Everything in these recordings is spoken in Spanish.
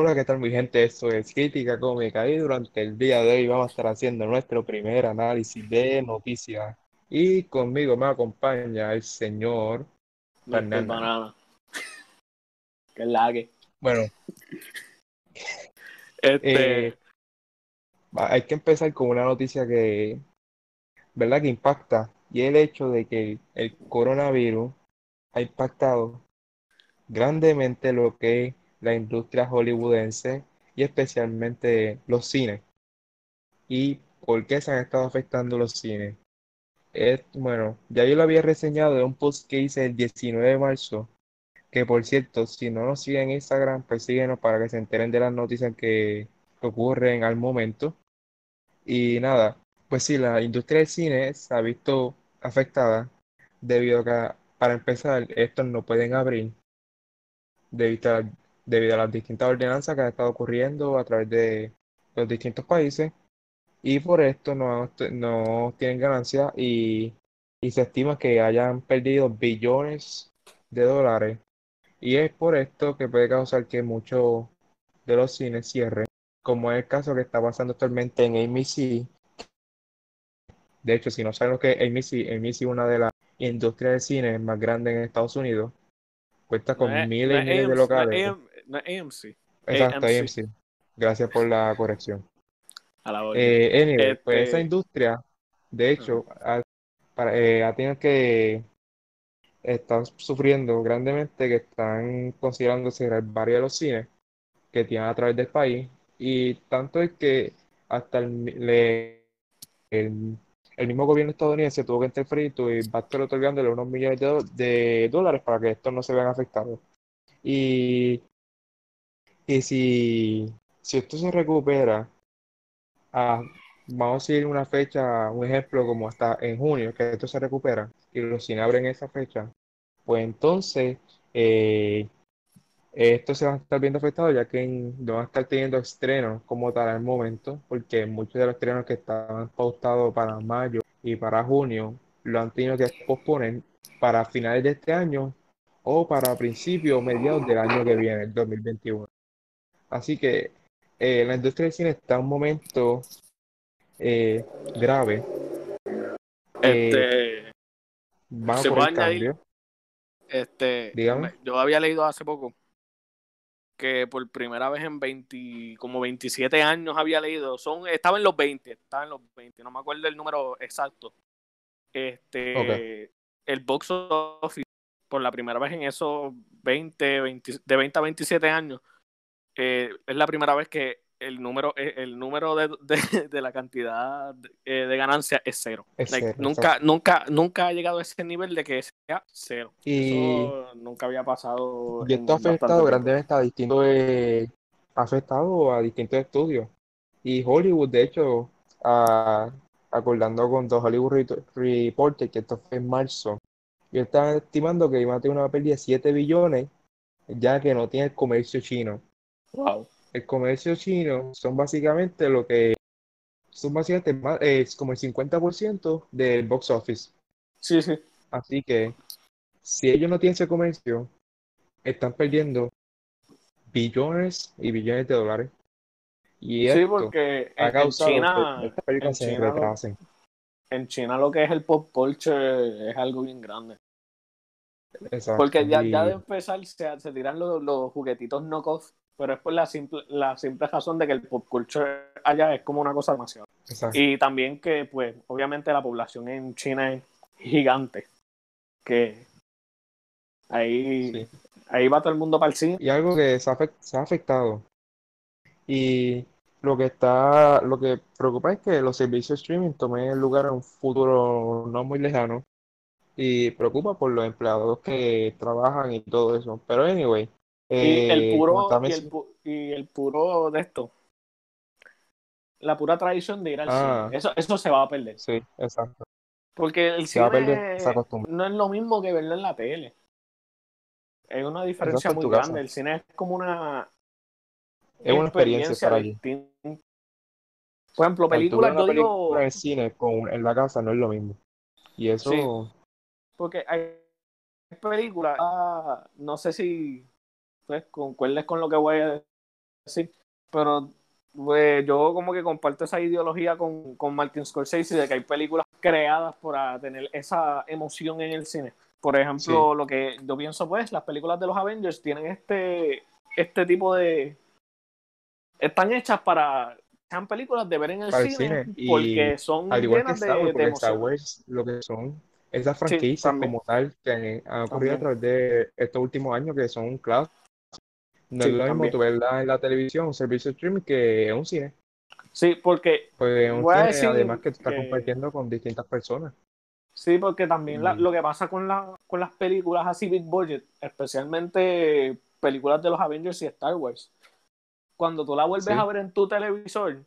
Hola, ¿qué tal mi gente? Esto es Crítica Cómica y durante el día de hoy vamos a estar haciendo nuestro primer análisis de noticias. Y conmigo me acompaña el señor. Banana. Que es la que. Bueno, Este. eh, hay que empezar con una noticia que, ¿verdad? Que impacta y el hecho de que el coronavirus ha impactado grandemente lo que es la industria hollywoodense y especialmente los cines. ¿Y por qué se han estado afectando los cines? Es, bueno, ya yo lo había reseñado en un post que hice el 19 de marzo, que por cierto, si no nos siguen en Instagram, pues síguenos para que se enteren de las noticias que ocurren al momento. Y nada, pues sí, la industria del cine se ha visto afectada debido a que, para empezar, estos no pueden abrir debido a, debido a las distintas ordenanzas que han estado ocurriendo a través de los distintos países y por esto no, no tienen ganancia y, y se estima que hayan perdido billones de dólares y es por esto que puede causar que muchos de los cines cierren, como es el caso que está pasando actualmente en AMC. De hecho, si no saben lo que es AMC, AMC es una de las industrias de cine más grandes en Estados Unidos. Cuenta No con es, miles no y es miles de no locales. AM no AMC. Exacto, AMC. AMC. Gracias por la corrección. A la. Eh, anyway, pues Este- esa industria, de hecho, ha, para- eh, ha tenido que están sufriendo grandemente, que están considerando cerrar varios de los cines que tienen a través del país, y tanto es que hasta el, le- el, el mismo gobierno estadounidense tuvo que interferir y va a estar otorgándole unos millones de dólares para que estos no se vean afectados. Y, y si, si esto se recupera, ah, vamos a ir una fecha, un ejemplo como hasta en junio, que esto se recupera y los cines abren esa fecha, pues entonces eh, esto se va a estar viendo afectado ya que no van a estar teniendo estrenos como tal al momento, porque muchos de los estrenos que estaban pautados para mayo y para junio lo han tenido que posponer para finales de este año o para principios o mediados del año que viene, el 2021. Así que eh, la industria del cine está en un momento eh, grave. Eh, Este. van a ¿Se ocurrir puede añadir? Este. Dígame. Yo había leído hace poco que por primera vez en 20, como 27 años había leído, son, estaba en los 20, estaba en los 20, no me acuerdo el número exacto. Este, el box office, por la primera vez en esos 20, 20 de 20 a 27 años, eh, es la primera vez que el número, eh, el número de, de- de la cantidad de, eh, de ganancia es cero. Es Like, cero, nunca, nunca, nunca ha llegado a ese nivel de que sea cero. Y- Eso nunca había pasado. Y esto ha afectado grandemente a distintos, eh, ha afectado a distintos estudios. Y Hollywood, de hecho, a- acordando con The Hollywood Re- Reporter, que esto fue en marzo, y están estimando que iban a tener una pérdida de 7 billones, ya que no tiene el comercio chino. Wow. El comercio chino son básicamente lo que son básicamente más, es como el 50% del box office. Sí, sí. Así que si ellos no tienen ese comercio, están perdiendo billones y billones de dólares. Y Sí, porque en, China, en China lo- retrasen. en China lo que es el pop culture es algo bien grande. Exacto. Porque ya, de empezar se, se tiran los, los juguetitos knockoff, pero es por la simple, la simple razón de que el pop culture allá es como una cosa demasiado. exacto. Y también que, pues, obviamente la población en China es gigante. Que ahí, Sí. ahí va todo el mundo para el cine. Y algo que se ha, se ha afectado. Y lo que está, lo que preocupa es que los servicios de streaming tomen lugar en un futuro no muy lejano. Y preocupa por los empleados que trabajan y todo eso. Pero anyway, Y el eh, puro, y el, pu- y el puro de esto. La pura tradición de ir al Ah. cine. Eso, eso se va a perder. Sí, exacto. Porque el Se va a cine perder esa costumbre. no es lo mismo que verlo en la tele. Es una diferencia muy grande. casa. El cine es como una Es una experiencia estar allí. distinta. Por ejemplo, películas, yo digo, película en el cine con en la casa no es lo mismo. Y eso, Sí. porque hay películas, ah, no sé si pues concuerdes con lo que voy a decir. Pero pues, yo como que comparto esa ideología con, con Martin Scorsese de que hay películas creadas para tener esa emoción en el cine. Por ejemplo, lo que yo pienso, pues, las películas de los Avengers tienen este, este tipo de... Están hechas para sean películas de ver en el cine, porque son al igual que Star Wars, de, Star Wars lo que son esas franquicias como tal que han ocurrido a través de estos últimos años que son un no es lo mismo tú verla en la televisión, un servicio de streaming que un cine. Sí, porque. Pues un cine, además que tú estás compartiendo con distintas personas. Sí, porque también mm. lo que pasa con, la, con las películas así big budget, especialmente películas de los Avengers y Star Wars, cuando tú la vuelves a ver en tu televisor,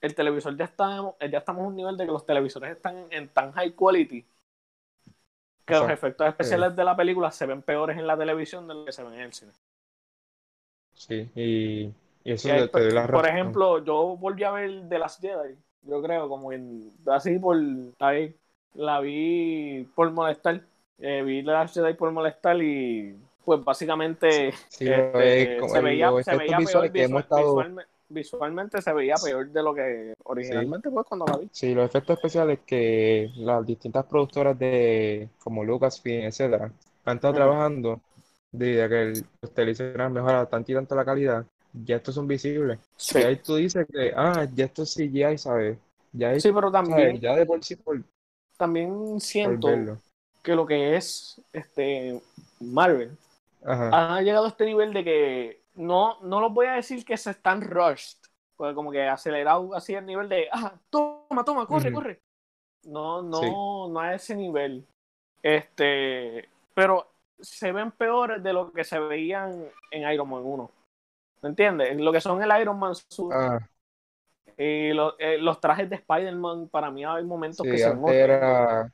el televisor ya está, ya estamos a un nivel de que los televisores están en tan high quality que los efectos especiales de la película se ven peores en la televisión de lo que se ven en el cine. Sí, y, eso te, la Por ejemplo, yo volví a ver The Last Jedi, yo creo, como en, así por, ahí, la vi por molestar, eh, vi The Last Jedi por molestar y pues básicamente este, se veía, se veía peor visualmente se veía peor de lo que originalmente fue cuando la vi. Sí, los efectos especiales que las distintas productoras de como Lucasfilm, etcétera, han estado trabajando de que los televisores han mejorado tanto y tanto la calidad, ya estos son visibles. Sí. Y ahí tú dices que, ah, ya esto sí, ya sabes. Ya sí, pero también, ya de por sí también siento que lo que es este Marvel ha llegado a este nivel de que no, no los voy a decir que se están rushed, pues como que acelerado así el nivel de, ah, toma, toma, corre, corre. No, no, no a ese nivel. Este, pero se ven peores de lo que se veían en Iron Man 1. ¿Me entiendes? Lo que son el Iron Man suit. Ah. Y eh, los trajes de Spider-Man, para mí hay momentos que se era...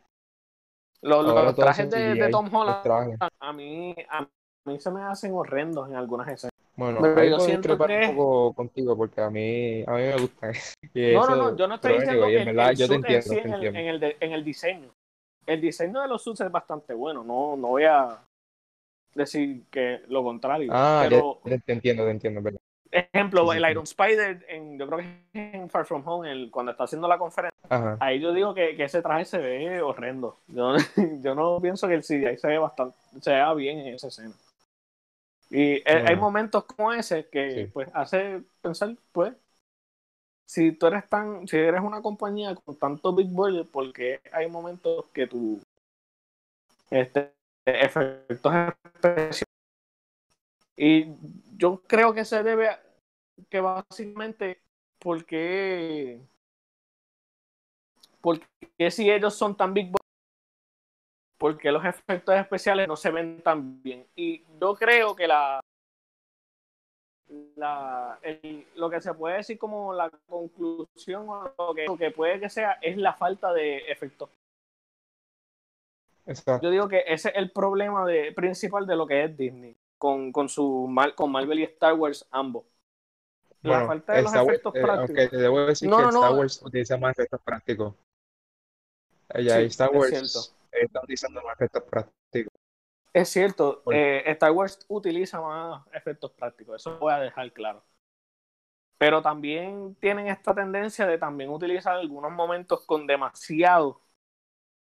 los, trajes de, Tom Holland, a mí, a mí se me hacen horrendos en algunas escenas. Bueno, Pero yo siento que... un poco contigo porque a mí, a mí me gusta. no, no, no, yo no estoy diciendo que el, yo te entiendo, en, el, en, el en el diseño. El diseño de los suits es bastante bueno, no, no voy a decir que lo contrario. Ah, pero, te entiendo, te entiendo, ¿verdad? Ejemplo, el Iron Spider, en, yo creo que en Far From Home, el, cuando está haciendo la conferencia, ahí yo digo que, que, ese traje se ve horrendo. Yo, yo no pienso que el CGI se ve bastante, se vea bien en esa escena. Y hay momentos como ese que pues hace pensar, pues, si tú eres tan, si eres una compañía con tanto big budget, porque hay momentos que tú este, efectos especiales. Y yo creo que se debe a, que básicamente porque porque si ellos son tan big porque los efectos especiales no se ven tan bien y yo creo que la la lo que se puede decir como la conclusión o lo que, lo que puede que sea es la falta de efectos yo digo que ese es el problema de, principal de lo que es Disney, con, con, su, con Marvel y Star Wars ambos. La falta de los efectos eh, prácticos. Aunque te debo decir que Star Wars utiliza más efectos prácticos. Ella sí, Star Wars está utilizando más efectos prácticos. Es cierto, eh, Star Wars utiliza más efectos prácticos, eso voy a dejar claro. Pero también tienen esta tendencia de también utilizar algunos momentos con demasiado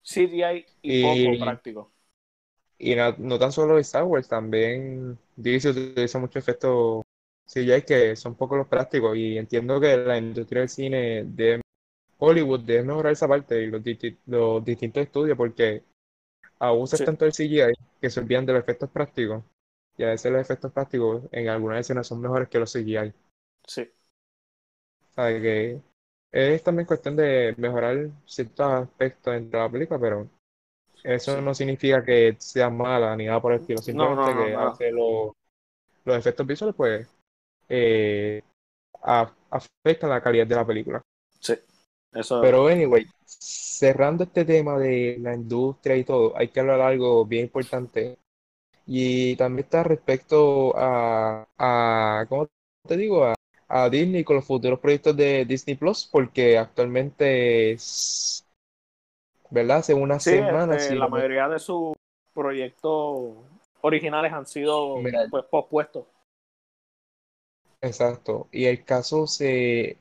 CGI y, poco práctico. Y no, tan solo Star Wars, también dice utiliza muchos efectos CGI que son poco los prácticos. Y entiendo que la industria del cine de Hollywood debe mejorar esa parte y los, los distintos estudios porque abusan tanto el CGI que se olvidan de los efectos prácticos. Y a veces los efectos prácticos en algunas escenas son mejores que los CGI. Sí. ¿Sabe que es también cuestión de mejorar ciertos aspectos dentro de la película, pero eso no significa que sea mala ni nada por el estilo, simplemente que hace los, efectos visuales, pues, eh, afectan la calidad de la película. Sí, eso. Pero, anyway, cerrando este tema de la industria y todo, hay que hablar algo bien importante. Y también está respecto a, a ¿cómo te digo? A a Disney con los futuros proyectos de Disney Plus, porque actualmente, ¿verdad? Hace una sí, semana. Este, la mayoría de sus proyectos originales han sido pues, pospuestos. exacto. Y el caso se,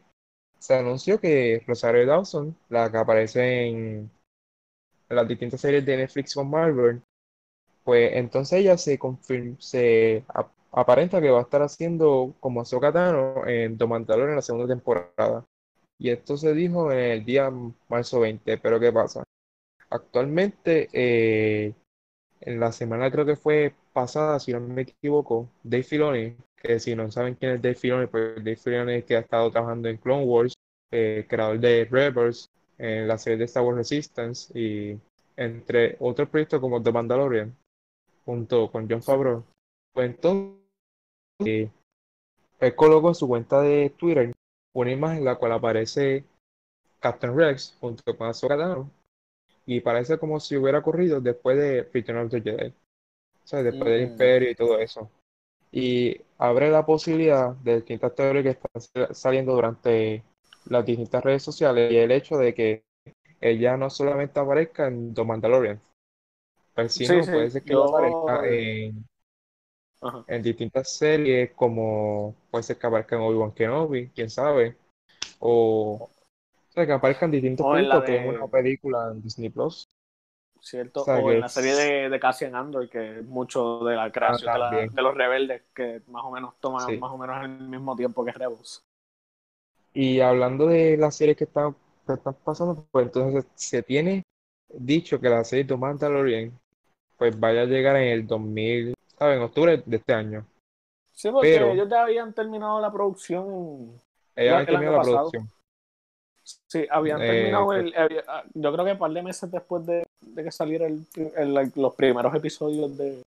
se anunció que Rosario Dawson, la que aparece en, en las distintas series de Netflix con Marvel, pues entonces ella se confirma, se aparenta que va a estar haciendo como Ahsoka Tano en The Mandalorian en la segunda temporada. Y esto se dijo en el día marzo 20, pero ¿qué pasa? Actualmente, eh, en la semana creo que fue pasada, si no me equivoco, Dave Filoni, que si no saben quién es Dave Filoni, pues Dave Filoni es que ha estado trabajando en Clone Wars, eh, creador de Rebels, en la serie de Star Wars Resistance y entre otros proyectos como The Mandalorian, junto con Sí. Favreau. Pues entonces, él colocó en su cuenta de Twitter una imagen en la cual aparece Captain Rex junto con Ahsoka Tano y parece como si hubiera ocurrido después de Return of the Jedi, o sea, después del Mm, Imperio y todo eso. Y abre la posibilidad de distintas teorías que están sa- saliendo durante las distintas redes sociales y el hecho de que ella no solamente aparezca en The Mandalorian, pues si Sí, no, sí, puede ser que yo... aparezca en, Ajá. en distintas series como puede ser que aparezca en Obi-Wan Kenobi, quién sabe, o, o sea, que aparezcan distintos O la proyectos que es una de... película en Disney Plus. O ¿Cierto? sea, O en la serie de, de Cassian Andor, que es mucho de la ah, creación de, la, de los rebeldes, que más o menos toma sí. más o menos el mismo tiempo que Rebels. Y hablando de las series que están, que están pasando, pues entonces se tiene dicho que la serie de Mandalorian pues vaya a llegar en el 2000, ¿sabes? En octubre de este año. Sí, porque Pero ellos ya habían terminado la producción ella la- no el terminado año la producción. Sí, habían Eh, terminado el, había- ah, yo creo que un par de meses después de, de que saliera el, el- los primeros episodios de...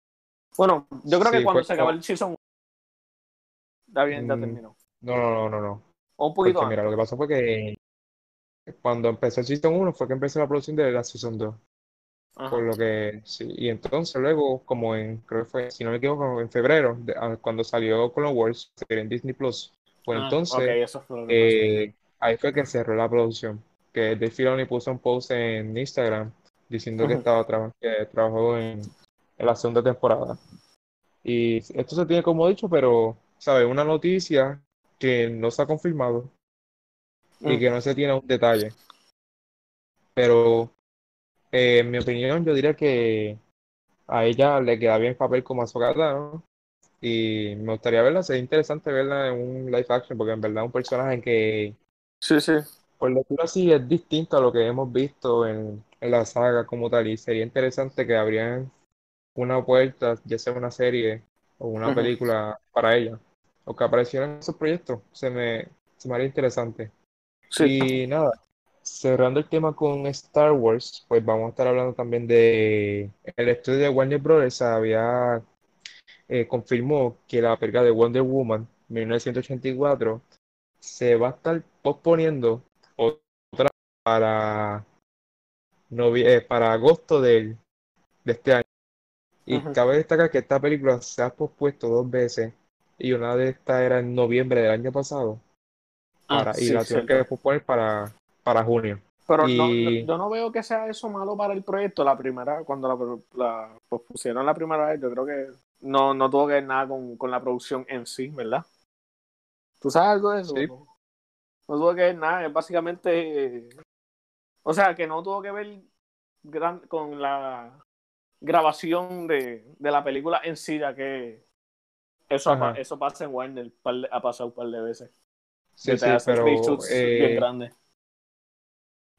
Bueno, yo creo que cuando se acabó el season ya habían ya mm, terminado. no, no, no, no, no. O un poquito Porque mira, lo que pasó fue que cuando empezó el Season 1 fue que empezó la producción de la Season 2. Ajá. Por lo que sí. Y entonces luego, como en, creo que fue, si no me equivoco, en febrero, de- ah, cuando salió Clone Wars, en Disney Plus, pues Ah, entonces eso fue eh, ahí fue que cerró la producción. Que Dave Filoni puso un post en Instagram diciendo que estaba traba- que trabajó en, en la segunda temporada. Y esto se tiene como dicho, pero, ¿sabes? Una noticia que no se ha confirmado y que no se tiene un detalle. Pero, eh, en mi opinión, yo diría que a ella le queda bien el papel como Ahsoka Tano y me gustaría verla, sería interesante verla en un live action porque en verdad es un personaje que Sí, sí. por decirlo así es distinto a lo que hemos visto en, en la saga como tal y sería interesante que abrieran una puerta, ya sea una serie o una película para ella o que aparecieran en esos proyectos, se me, se me haría interesante. Sí. Y nada, cerrando el tema con Star Wars, pues vamos a estar hablando también de el estudio de Warner Bros. había eh, confirmó que la película de Wonder Woman 1984 se va a estar posponiendo otra para novie- eh, para agosto del, de este año. Y cabe destacar que esta película se ha pospuesto dos veces y una de estas era en noviembre del año pasado Ah, y la tuvieron que posponer para, para junio. Pero no, yo no veo que sea eso malo para el proyecto. La primera, cuando la, la pusieron la primera vez, yo creo que no, no tuvo que ver nada con, con la producción en sí, ¿verdad? ¿Tú sabes algo de eso? Sí. No, no tuvo que ver nada, es básicamente... O sea, que no tuvo que ver gran- con la grabación de, de la película en sí, ya que eso, Ajá. eso pasa en Warner, par ha pasado un par de veces. sí, sí, pero reshoots bien eh, grandes.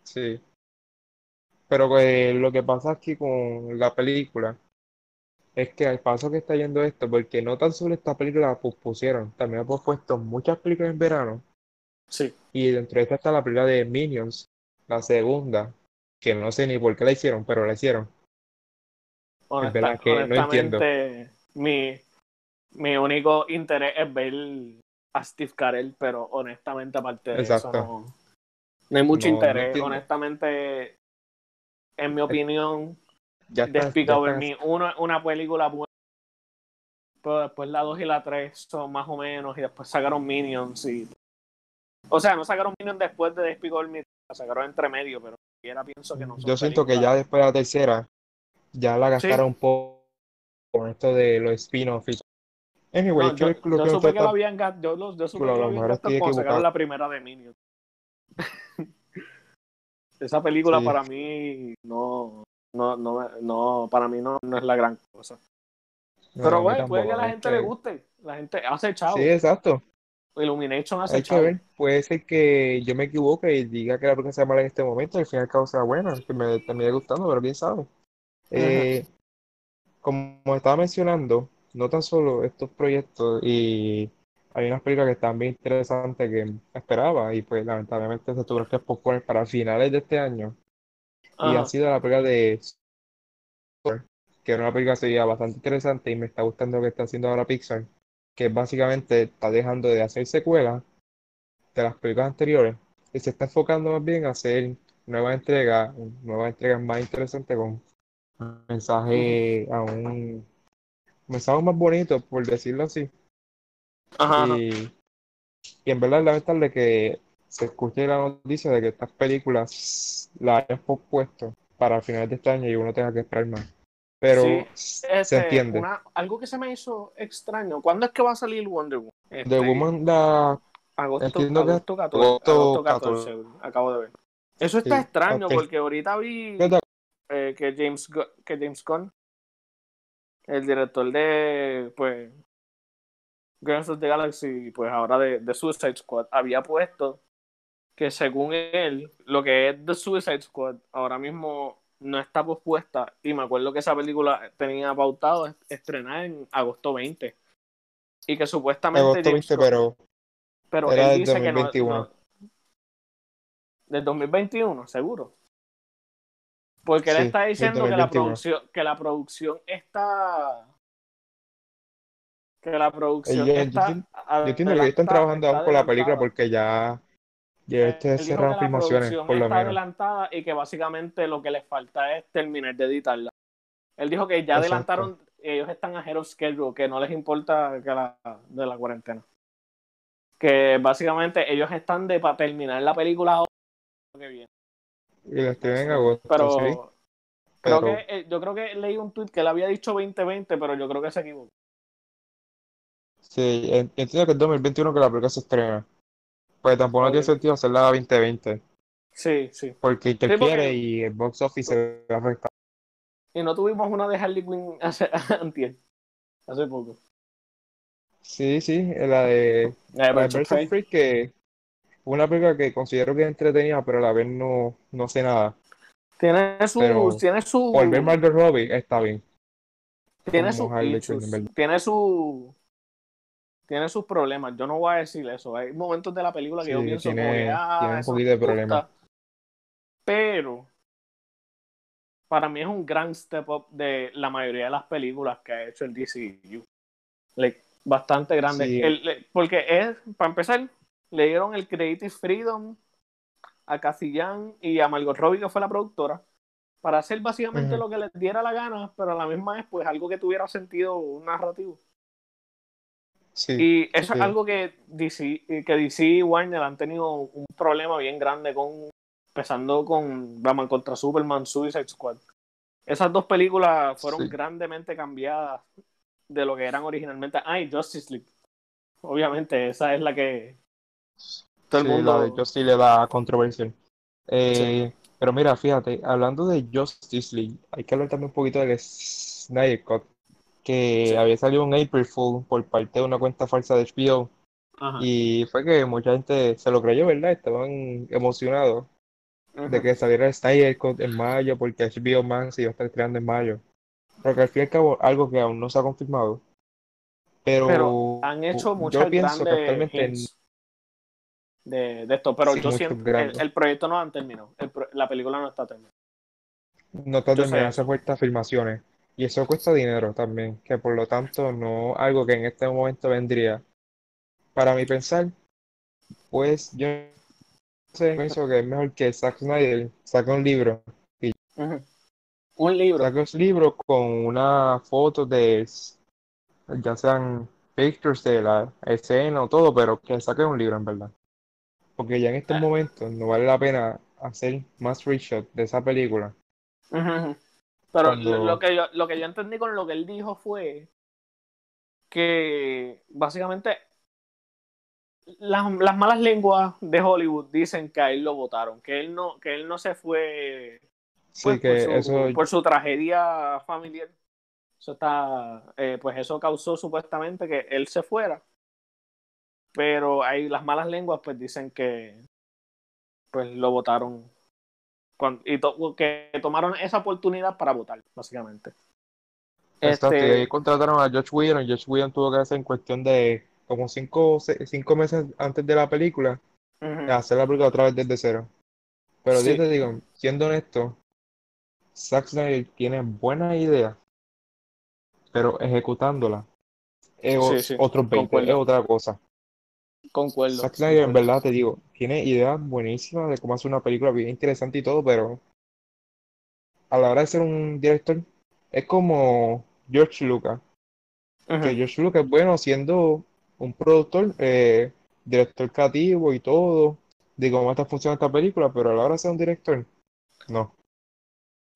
Sí. Pero eh, lo que pasa aquí con la película es que al paso que está yendo esto, porque no tan solo esta película la pospusieron, también ha pospuesto muchas películas en verano. Sí. Y dentro de esta está la película de Minions, la segunda, que no sé ni por qué la hicieron, pero la hicieron. Es Honesta- verdad que no entiendo. honestamente, mi, mi único interés es ver a Steve Carell, pero honestamente, aparte de eso, no, no hay mucho No, interés. honestamente, en mi opinión, Ya está, ya. Me, uno una película buena, pero después la 2 y la 3 son más o menos, y después sacaron Minions. y O sea, no sacaron Minions después de Despicable Me, la sacaron entre medio, pero siquiera pienso que no son Yo siento que ya después de la tercera, ya la gastaron un poco con esto de los spin-offs. Anyway, No, yo, yo supe que lo habían ga- yo, yo supe que lo habían gastado cuando sacaron la primera de Minions. Esa película Sí. para mí no, no, no, no, para mí no, no es la gran cosa. No, Pero bueno, puede que a la gente que- le guste. La gente hace chavo. Sí, exacto. Illumination hace Hay que chavo. ver, puede ser que yo me equivoque y diga que la película sea mala en este momento y al final cabo sea buena, que me termine gustando, pero quién sabe. Eh, como estaba mencionando, no tan solo estos proyectos y hay unas películas que están bien interesantes que esperaba y pues lamentablemente se tuvieron que posponer para finales de este año. Y ha sido la película de que era una película que sería bastante interesante y me está gustando lo que está haciendo ahora Pixar, que básicamente está dejando de hacer secuelas de las películas anteriores y se está enfocando más bien a hacer nuevas entregas, nuevas entregas más interesantes con un mensaje aún, mensaje más bonito, por decirlo así. Ajá, ajá. Y, y en verdad es lamentable que se escuche la noticia de que estas películas las hayan pospuesto para finales de este año y uno tenga que esperar más. Pero Sí, se Este, entiende. una- algo que se me hizo extraño. ¿Cuándo es que va a salir Wonder Woman? The Este, Woman la Agosto, entiendo que agosto 14. agosto agosto 14. 14, acabo de ver. Eso está Sí, extraño porque ahorita vi eh, que James Gu- que James Gunn, el director de pues Guardians of the Galaxy, pues ahora de, de Suicide Squad, había puesto que según él, lo que es The Suicide Squad ahora mismo no está pospuesta y me acuerdo que esa película tenía pautado est- estrenar en agosto 20 y que supuestamente Agosto James 20, Gunn- pero pero Era él del dice que no, 2021. no- Del 2021, seguro. Porque él Sí, está diciendo que la 2021. producción, que la producción está. Que la producción yo está. entiendo- Yo entiendo que ellos están trabajando está aún con la película porque ya, ya que cerraron la filmaciones, producción por lo está menos. adelantada y que básicamente lo que les falta es terminar de editarla. Él dijo que ya Exacto. adelantaron, ellos están of schedule, que no les importa que la, de la cuarentena. Que básicamente ellos están de para terminar la película ahora que viene. Y la estrenan en agosto, Pero sí. creo Pero que eh, yo creo que leí un tweet que él había dicho 2020, pero yo creo que se equivocó. Sí, en- entiendo que es 2021 que la película se estrena. Pues tampoco no Ok. tiene sentido hacerla 2020, Sí, sí. porque interfiere porque- y el box office se va a afectar. Y no tuvimos una de Harley Quinn hace, antier, hace poco. Sí, sí, la de La de la de que una película que considero que es entretenida, pero a la vez no, no sé nada. Tiene su, Pero tiene su, Por ver Margot Robbie está bien. tiene como Harley Quinn, verdad. tiene su, tiene sus problemas. Yo no voy a decir eso. Hay momentos de la película que yo pienso tiene- como que, ah, tiene un eso poquito de problemas. Pero para mí es un gran step up de la mayoría de las películas que ha hecho el DCU. Like, bastante grande. Sí. El- le- porque es, para empezar, le dieron el Creative Freedom a Casillán y a Margot Robbie, que fue la productora, para hacer básicamente lo que les diera la gana, pero a la misma vez, pues algo que tuviera sentido narrativo. Sí, Y eso sí. es algo que DC, que DC y Warner han tenido un problema bien grande con, empezando con Batman contra Superman, Suicide Squad. Esas dos películas fueron Sí. grandemente cambiadas de lo que eran originalmente. Ah, y Justice League. Obviamente, esa es la que todo el Sí, mundo... la de Justice le da controversia. Eh, Pero mira, fíjate, hablando de Justice League, hay que hablar también un poquito del Snyder Cut, que Sí. había salido un April Fool por parte de una cuenta falsa de HBO, Ajá. y fue que mucha gente se lo creyó, ¿verdad? Estaban emocionados de que saliera el Snyder Cut en mayo, porque HBO Max iba a estar creando en mayo. Pero que al fin y al cabo, algo que aún no se ha confirmado. Pero, Pero han hecho yo muchas pienso que grandes actualmente hints de, de esto, pero Sí, yo siento el, el proyecto no han terminado. El la película no está terminada. no está Yo sé terminando eso. Y eso cuesta dinero también, que por lo tanto no algo que en este momento vendría. Para mi pensar, pues yo sé, pienso que es mejor que Zack Snyder saque un libro. Un libro. saque un libro con una foto de, ya sean pictures de la escena o todo, pero que saque un libro en verdad. Porque ya en estos Ah. momentos no vale la pena hacer más reshoot de esa película. Ujú. Pero Cuando- lo, que yo, lo que yo entendí con lo que él dijo fue que básicamente las, las malas lenguas de Hollywood dicen que a él lo votaron, que él no, que él no se fue Sí, pues, que por, su, eso, por su tragedia familiar. Eso está, eh, pues eso causó supuestamente que él se fuera. Pero hay las malas lenguas pues dicen que pues lo votaron cuando, y to, que tomaron esa oportunidad para votar, básicamente. exacto, y Este, ahí contrataron a Josh Whedon, y Josh Whedon tuvo que hacer en cuestión de como cinco, cinco meses antes de la película, hacer la película otra vez desde cero. Pero yo sí, te digo, siendo honesto, Zack Snyder tiene buenas ideas, pero ejecutándolas es sí, sí, otros 20, es otra cosa. Concuerdo, Zack Snyder, en verdad, te digo, tiene ideas buenísimas de cómo hacer una película bien interesante y todo, pero a la hora de ser un director, es como George Lucas, que. George Lucas es bueno siendo un productor, eh, director creativo y todo, de cómo está funcionando esta película, pero a la hora de ser un director, no.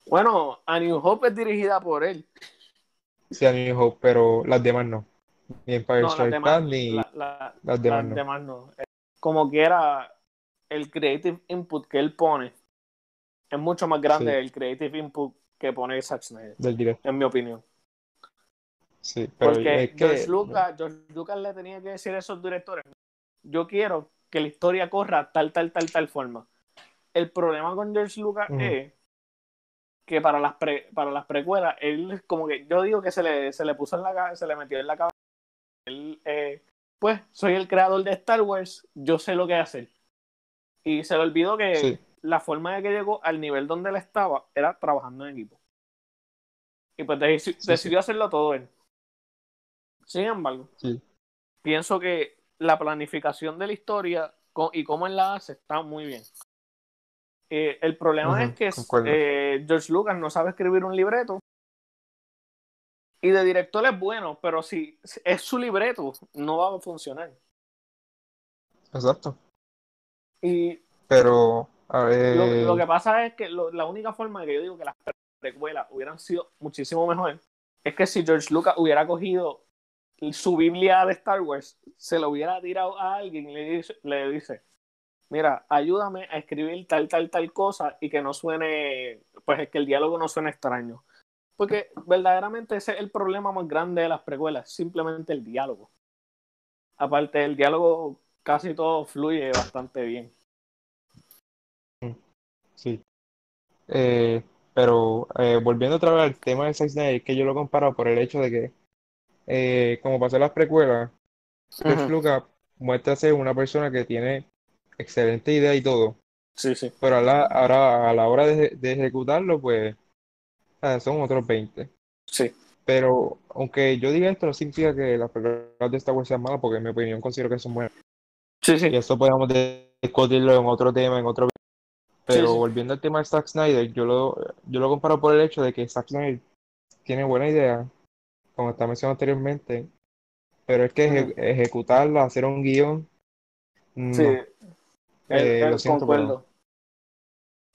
Bueno, A New Hope es dirigida por él. Sí, a New Hope, pero las demás no. Ni Empire No, Strikes Back, ni la, la, las demás las no, demás no. Eh, Como quiera, el creative input que él pone es mucho más grande sí, el creative input que pone Zack Snyder, del en mi opinión. sí, pero Porque es George Lucas, George Lucas le tenía que decir a esos directores, yo quiero que la historia corra tal, tal, tal, tal forma. El problema con George Lucas es que para las pre- para las precuelas, él como que yo digo que se le, se le puso en la cabeza, se le metió en la cabeza, él, eh, pues soy el creador de Star Wars, yo sé lo que hacer. Y se le olvidó que sí, la forma de que llegó al nivel donde él estaba era trabajando en equipo. Y pues deci- sí, sí, decidió hacerlo todo él. Sin embargo, sí, pienso que la planificación de la historia y cómo él la hace está muy bien. Eh, el problema es que eh, George Lucas no sabe escribir un libreto y de director es bueno, pero si es su libreto, no va a funcionar. exacto, Y pero, a lo, lo ver, que pasa es que lo- la única forma de que yo digo que las precuelas hubieran sido muchísimo mejor es que si George Lucas hubiera cogido su Biblia de Star Wars, se lo hubiera tirado a alguien y le dice, le dice mira, ayúdame a escribir tal, tal, tal cosa y que no suene, pues que el diálogo no suene extraño. Porque verdaderamente ese es el problema más grande de las precuelas, simplemente el diálogo. Aparte, el diálogo casi todo fluye bastante bien. sí. Eh, pero eh, volviendo otra vez al tema de Zack Snyder, que yo lo comparo por el hecho de que, eh, como pasó en las precuelas, George Ujú. Lucas muestra ser una persona que tiene excelente idea y todo, Sí, sí, pero a la- ahora a la hora de, de ejecutarlo, pues ah, son otros 20. sí, Pero aunque yo diga esto, no significa que las películas de Star Wars sean malas, porque en mi opinión considero que son buenas. sí, Y sí, eso podemos discutirlo en otro tema, en otro sí, Pero sí. volviendo al tema de Zack Snyder, yo lo, yo lo comparo por el hecho de que Zack Snyder tiene buena idea, como está mencionado anteriormente, pero es que eje- ejecutarla, hacer un guion, Sí, no, él, Eh, lo él siento, no. concuerdo.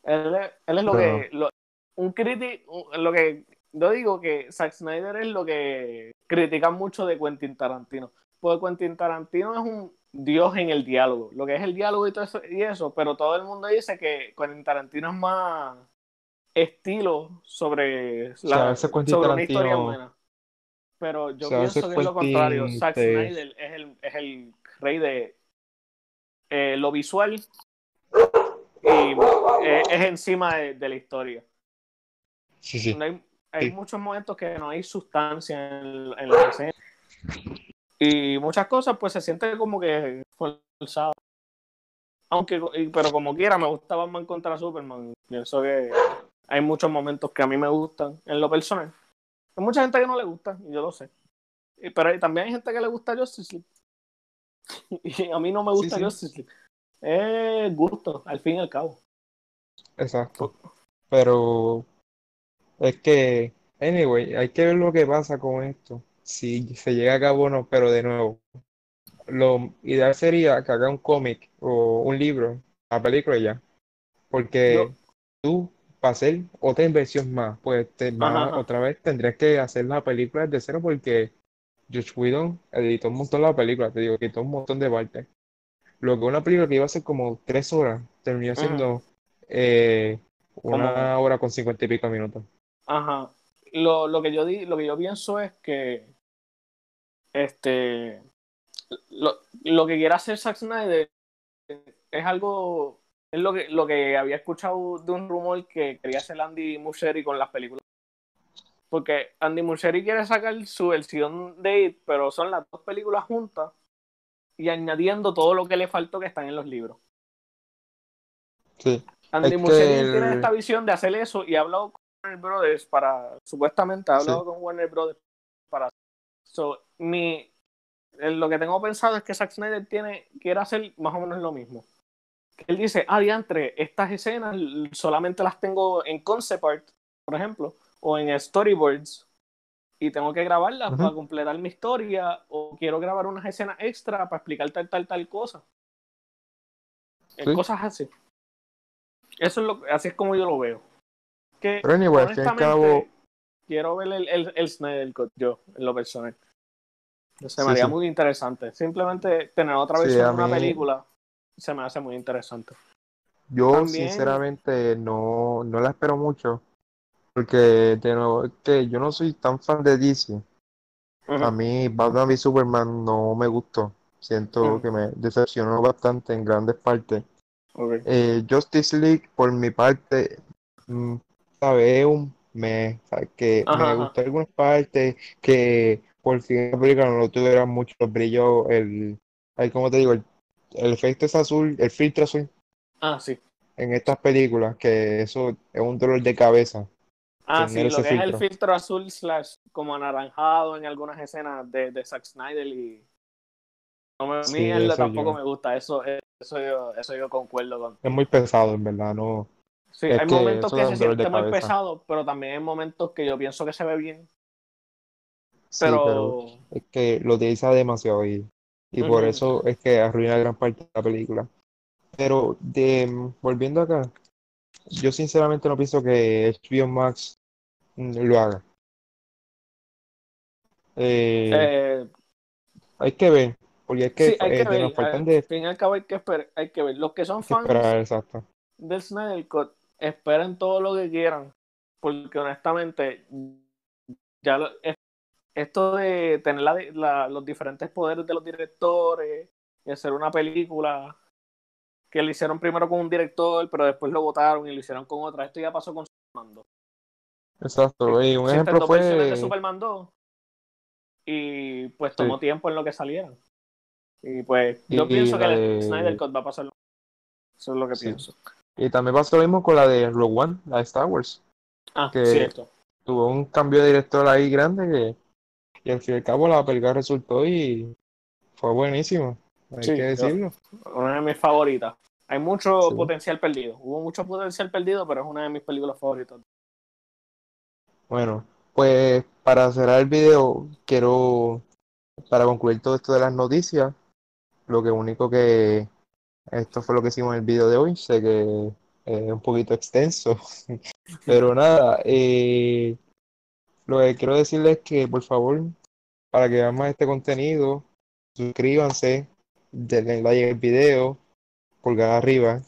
Él, es- él es lo Pero que, lo- un crítico, lo que yo digo que Zack Snyder es lo que critican mucho de Quentin Tarantino. Porque Quentin Tarantino es un dios en el diálogo, lo que es el diálogo y todo eso, y eso, pero todo el mundo dice que Quentin Tarantino es más estilo sobre, O sea, a la, sobre una historia buena. Pero o yo sea, pienso que es lo contrario. Zack Snyder es el, es el rey de eh, lo visual y eh, es encima de, de la historia. Sí, sí, No hay, hay sí. muchos momentos que no hay sustancia en, en la escena. Y muchas cosas pues se siente como que forzado. Aunque, pero como quiera, me gusta Batman contra Superman. Pienso que hay muchos momentos que a mí me gustan en lo personal. Hay mucha gente que no le gusta, y yo lo sé. Pero también hay gente que le gusta Justice League. Y a mí no me gusta sí, Justice League. Es gusto, al fin y al cabo. exacto. Pero es que, anyway, hay que ver lo que pasa con esto. Si se llega a cabo o no, pero de nuevo, lo ideal sería que haga un cómic o un libro, la película ya. Porque tú, para hacer otra inversión más, pues te va, ajá. otra vez tendrías que hacer la película desde cero porque Josh Whedon editó un montón la película, te digo, quitó un montón de partes. Lo que una película que iba a ser como tres horas, terminó siendo eh, una hora con cincuenta y pico minutos. Ajá. Lo, lo que yo di, lo que yo pienso es que este lo, lo que quiere hacer Zack Snyder es algo es lo que lo que había escuchado de un rumor que quería hacer Andy Muschietti con las películas. Porque Andy Muschietti quiere sacar su versión de It, pero son las dos películas juntas y añadiendo todo lo que le faltó que están en los libros. Sí, Andy Es Muschietti tiene esta visión de hacer eso y ha hablado con Warner Brothers para, supuestamente ha hablado Sí. con Warner Brothers para so, mi, lo que tengo pensado es que Zack Snyder tiene, quiere hacer más o menos lo mismo. Él dice, ah, diantre, estas escenas solamente las tengo en concept art, por ejemplo, o en storyboards, y tengo que grabarlas para completar mi historia, o quiero grabar unas escenas extra para explicar tal, tal, tal cosa. Eh, Sí. Cosas así. Eso es lo así es como yo lo veo. Que Pero anyway, al fin y al cabo, quiero ver el, el, el Snyder Cut yo, en lo personal. Se Sí, me haría sí. muy interesante. Simplemente tener otra Sí, versión de una mí- película se me hace muy interesante. yo también- sinceramente no, no la espero mucho. Porque de nuevo, que yo no soy tan fan de DC. A mí Batman v Superman no me gustó. Siento Ujú. que me decepcionó bastante en grandes partes. Ok. Eh, Justice League, por mi parte, es un me, sabe, que Ajá, me ajá. gustó algunas partes, que por fin la película no tuviera mucho brillo, el, ay, ¿cómo te digo? El, el efecto es azul, el filtro azul Ah, sí. en estas películas, que eso es un dolor de cabeza. Ah, sí, lo que es el filtro. azul slash como anaranjado en algunas escenas de, de Zack Snyder y no me- a mí Sí, eso tampoco yo. me gusta, eso, eso yo, eso yo concuerdo con. Es muy pesado, en verdad, no. Sí, Es hay que momentos que se siente muy cabeza. pesado, pero también hay momentos que yo pienso que se ve bien, Sí, pero, es que lo utiliza demasiado y, y por eso es que arruina gran parte de la película. Pero de, volviendo acá, yo sinceramente no pienso que HBO Max mm, lo haga. Eh, eh, hay que ver, porque es que sí, hay eh, que de- ver, nos faltan al de fin y al cabo hay que esperar, hay que ver. Los que son fans esperar, exacto. del Snyder Cut, esperen todo lo que quieran, porque honestamente, ya lo- es- esto de tener la- la- los diferentes poderes de los directores y hacer una película que lo hicieron primero con un director, pero después lo votaron y lo hicieron con otra, esto ya pasó con Superman 2. Exacto. Y un ejemplo dos de fue, Superman 2 y pues Sí. tomó tiempo en lo que salieran. Y pues yo y pienso que el de- Snyder Cut va a pasar lo Eso es lo que Sí. pienso. Y también pasó lo mismo con la de Rogue One, la de Star Wars. Ah, que- cierto. Tuvo un cambio de director ahí grande que, y al fin y al cabo la película resultó y fue buenísimo. Hay Sí, que decirlo. Una de mis favoritas. Hay mucho Sí. potencial perdido. Hubo mucho potencial perdido, pero es una de mis películas favoritas. Bueno, pues para cerrar el video, quiero, para concluir todo esto de las noticias, lo que único que, esto fue lo que hicimos en el video de hoy, sé que es un poquito extenso, pero nada, eh, lo que quiero decirles es que por favor, para que vean más este contenido, suscríbanse, denle like al video, pulgar arriba,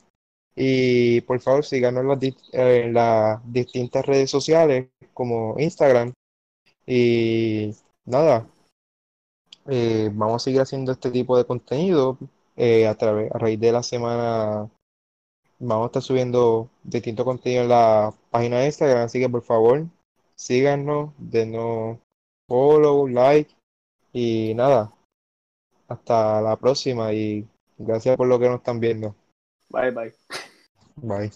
y por favor síganos en las, dis- en las distintas redes sociales como Instagram. Y nada, eh, vamos a seguir haciendo este tipo de contenido eh, a través, a raíz de la semana. Vamos a estar subiendo distinto contenido en la página de Instagram, así que por favor síganos, denos follow, like y nada, hasta la próxima y gracias por lo que nos están viendo. Bye, bye. Bye.